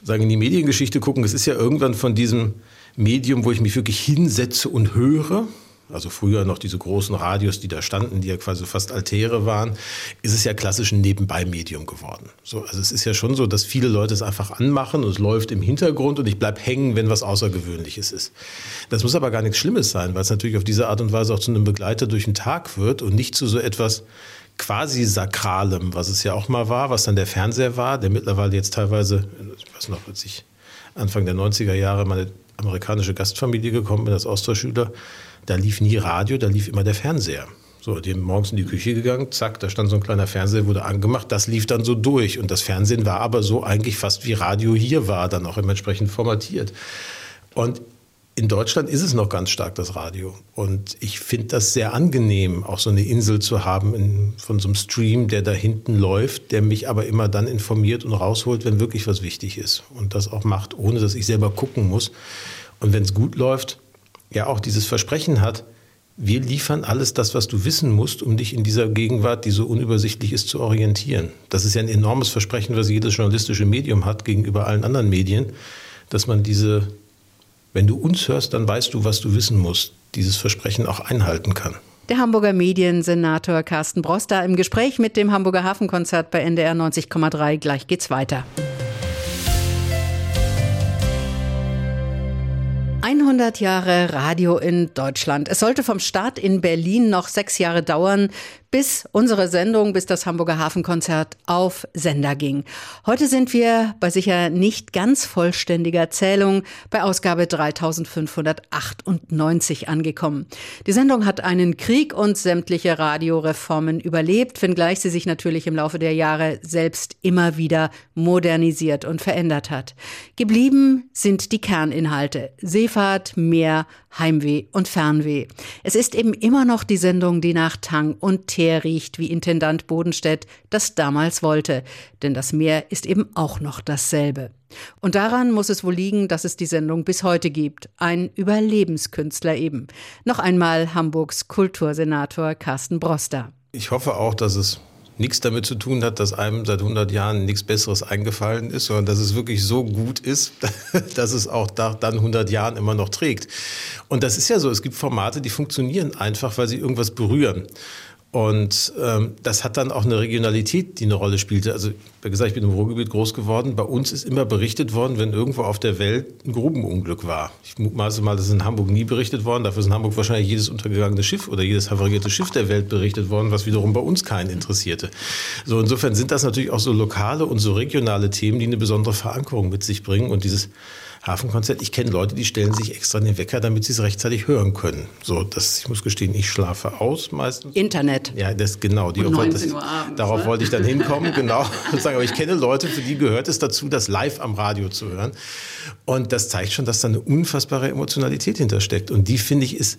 S35: sagen in die Mediengeschichte gucken, es ist ja irgendwann von diesem Medium, wo ich mich wirklich hinsetze und höre, also früher noch diese großen Radios, die da standen, die ja quasi fast Altäre waren, ist es ja klassisch ein Nebenbei-Medium geworden. So, also es ist ja schon so, dass viele Leute es einfach anmachen und es läuft im Hintergrund und ich bleib hängen, wenn was Außergewöhnliches ist. Das muss aber gar nichts Schlimmes sein, weil es natürlich auf diese Art und Weise auch zu einem Begleiter durch den Tag wird und nicht zu so etwas quasi Sakralem, was es ja auch mal war, was dann der Fernseher war, der mittlerweile jetzt teilweise, ich weiß noch, als ich Anfang der 90er Jahre meine amerikanische Gastfamilie gekommen bin als Austauschschüler, da lief nie Radio, da lief immer der Fernseher. So, die haben morgens in die Küche gegangen, zack, da stand so ein kleiner Fernseher, wurde angemacht, das lief dann so durch. Und das Fernsehen war aber so eigentlich fast wie Radio hier war, dann auch entsprechend formatiert. Und in Deutschland ist es noch ganz stark das Radio. Und ich finde das sehr angenehm, auch so eine Insel zu haben in, von so einem Stream, der da hinten läuft, der mich aber immer dann informiert und rausholt, wenn wirklich was wichtig ist. Und das auch macht, ohne dass ich selber gucken muss. Und wenn es gut läuft, ja auch dieses Versprechen hat, wir liefern alles das, was du wissen musst, um dich in dieser Gegenwart, die so unübersichtlich ist, zu orientieren. Das ist ja ein enormes Versprechen, was jedes journalistische Medium hat gegenüber allen anderen Medien, dass man diese, wenn du uns hörst, dann weißt du, was du wissen musst, dieses Versprechen auch einhalten kann.
S1: Der Hamburger Mediensenator Carsten Broster im Gespräch mit dem Hamburger Hafenkonzert bei NDR 90,3. Gleich geht's weiter. 100 Jahre Radio in Deutschland. Es sollte vom Start in Berlin noch sechs Jahre dauern, bis unsere Sendung, bis das Hamburger Hafenkonzert auf Sender ging. Heute sind wir bei sicher nicht ganz vollständiger Zählung bei Ausgabe 3598 angekommen. Die Sendung hat einen Krieg und sämtliche Radioreformen überlebt, wenngleich sie sich natürlich im Laufe der Jahre selbst immer wieder modernisiert und verändert hat. Geblieben sind die Kerninhalte. Seefahrt, Meer, Heimweh und Fernweh. Es ist eben immer noch die Sendung, die nach Tang und Teer riecht, wie Intendant Bodenstedt das damals wollte. Denn das Meer ist eben auch noch dasselbe. Und daran muss es wohl liegen, dass es die Sendung bis heute gibt. Ein Überlebenskünstler eben. Noch einmal Hamburgs Kultursenator Carsten Broster.
S35: Ich hoffe auch, dass es nichts damit zu tun hat, dass einem seit 100 Jahren nichts Besseres eingefallen ist, sondern dass es wirklich so gut ist, dass es auch da, dann 100 Jahren immer noch trägt. Und das ist ja so, es gibt Formate, die funktionieren einfach, weil sie irgendwas berühren. Und ähm, das hat dann auch eine Regionalität, die eine Rolle spielte. Also, wie gesagt, ich bin im Ruhrgebiet groß geworden. Bei uns ist immer berichtet worden, wenn irgendwo auf der Welt ein Grubenunglück war. Ich mutmaße mal, das ist in Hamburg nie berichtet worden. Dafür ist in Hamburg wahrscheinlich jedes untergegangene Schiff oder jedes havarierte Schiff der Welt berichtet worden, was wiederum bei uns keinen interessierte. So, insofern sind das natürlich auch so lokale und so regionale Themen, die eine besondere Verankerung mit sich bringen. Und dieses Hafenkonzert. Ich kenne Leute, die stellen sich extra den Wecker, damit sie es rechtzeitig hören können. So, das, ich muss gestehen, ich schlafe aus meistens.
S1: Internet.
S35: Ja, das genau. Die,
S1: 19
S35: das,
S1: abends,
S35: darauf
S1: ne?
S35: wollte ich dann hinkommen, genau. Aber ich kenne Leute, für die gehört es dazu, das live am Radio zu hören. Und das zeigt schon, dass da eine unfassbare Emotionalität hintersteckt. Und die, finde ich, ist,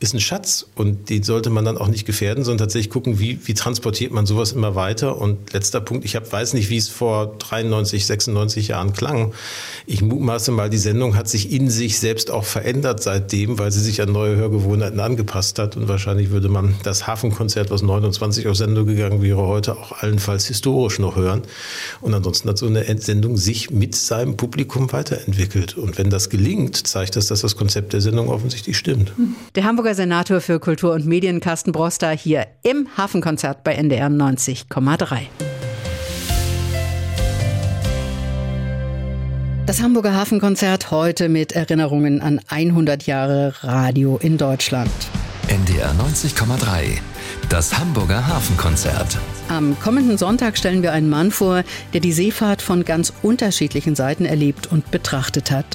S35: ist ein Schatz. Und den sollte man dann auch nicht gefährden, sondern tatsächlich gucken, wie, wie transportiert man sowas immer weiter. Und letzter Punkt, ich hab, weiß nicht, wie es vor 93, 96 Jahren klang. Ich mutmaße mal, die Sendung hat sich in sich selbst auch verändert seitdem, weil sie sich an neue Hörgewohnheiten angepasst hat. Und wahrscheinlich würde man das Hafenkonzert, was 29 auf Sendung gegangen wäre, heute auch allenfalls historisch noch hören. Und ansonsten hat so eine Sendung sich mit seinem Publikum weiterentwickelt. Und wenn das gelingt, zeigt das, dass das Konzept der Sendung offensichtlich stimmt.
S1: Der Hamburger Senator für Kultur und Medien, Carsten Broster, hier im Hafenkonzert bei NDR 90,3. Das Hamburger Hafenkonzert heute mit Erinnerungen an 100 Jahre Radio in Deutschland.
S51: NDR 90,3. Das Hamburger Hafenkonzert.
S1: Am kommenden Sonntag stellen wir einen Mann vor, der die Seefahrt von ganz unterschiedlichen Seiten erlebt und betrachtet hat.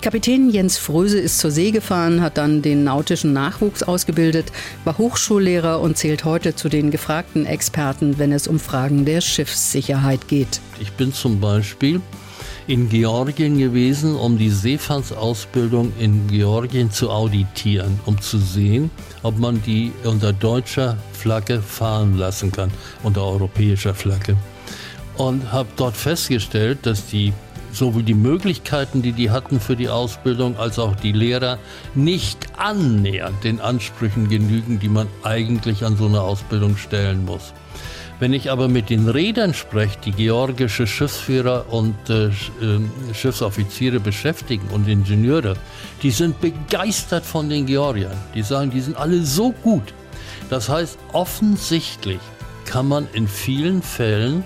S1: Kapitän Jens Fröse ist zur See gefahren, hat dann den nautischen Nachwuchs ausgebildet, war Hochschullehrer und zählt heute zu den gefragten Experten, wenn es um Fragen der Schiffssicherheit geht.
S52: Ich bin zum Beispiel in Georgien gewesen, um die Seefahrtsausbildung in Georgien zu auditieren, um zu sehen, ob man die unter deutscher Flagge fahren lassen kann, unter europäischer Flagge. Und habe dort festgestellt, dass die sowohl die Möglichkeiten, die die hatten für die Ausbildung, als auch die Lehrer nicht annähernd den Ansprüchen genügen, die man eigentlich an so eine Ausbildung stellen muss. Wenn ich aber mit den Rädern spreche, die georgische Schiffsführer und äh, Schiffsoffiziere beschäftigen und Ingenieure, die sind begeistert von den Georgiern. Die sagen, die sind alle so gut. Das heißt, offensichtlich kann man in vielen Fällen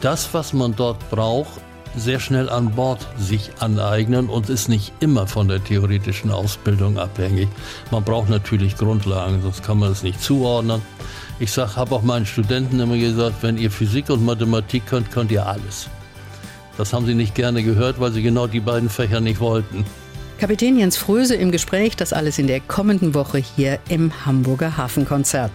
S52: das, was man dort braucht, sehr schnell an Bord sich aneignen und ist nicht immer von der theoretischen Ausbildung abhängig. Man braucht natürlich Grundlagen, sonst kann man es nicht zuordnen. Ich sage, habe auch meinen Studenten immer gesagt, wenn ihr Physik und Mathematik könnt, könnt ihr alles. Das haben sie nicht gerne gehört, weil sie genau die beiden Fächer nicht wollten.
S1: Kapitän Jens Fröse im Gespräch, das alles in der kommenden Woche hier im Hamburger Hafenkonzert.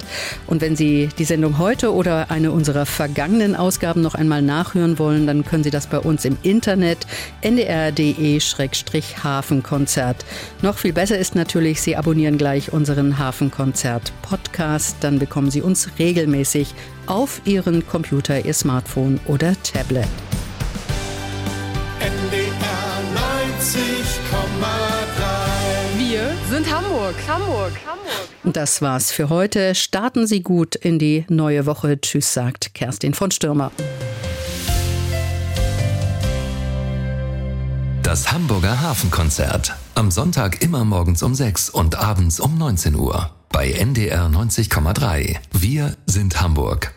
S1: Und wenn Sie die Sendung heute oder eine unserer vergangenen Ausgaben noch einmal nachhören wollen, dann können Sie das bei uns im Internet ndr.de-hafenkonzert. Noch viel besser ist natürlich, Sie abonnieren gleich unseren Hafenkonzert-Podcast. Dann bekommen Sie uns regelmäßig auf Ihren Computer, Ihr Smartphone oder Tablet.
S48: Wir sind Hamburg. Hamburg. Hamburg.
S1: Das war's für heute. Starten Sie gut in die neue Woche. Tschüss, sagt Kerstin von Stürmer.
S51: Das Hamburger Hafenkonzert. Am Sonntag immer morgens um 6 und abends um 19 Uhr. Bei NDR 90,3. Wir sind Hamburg.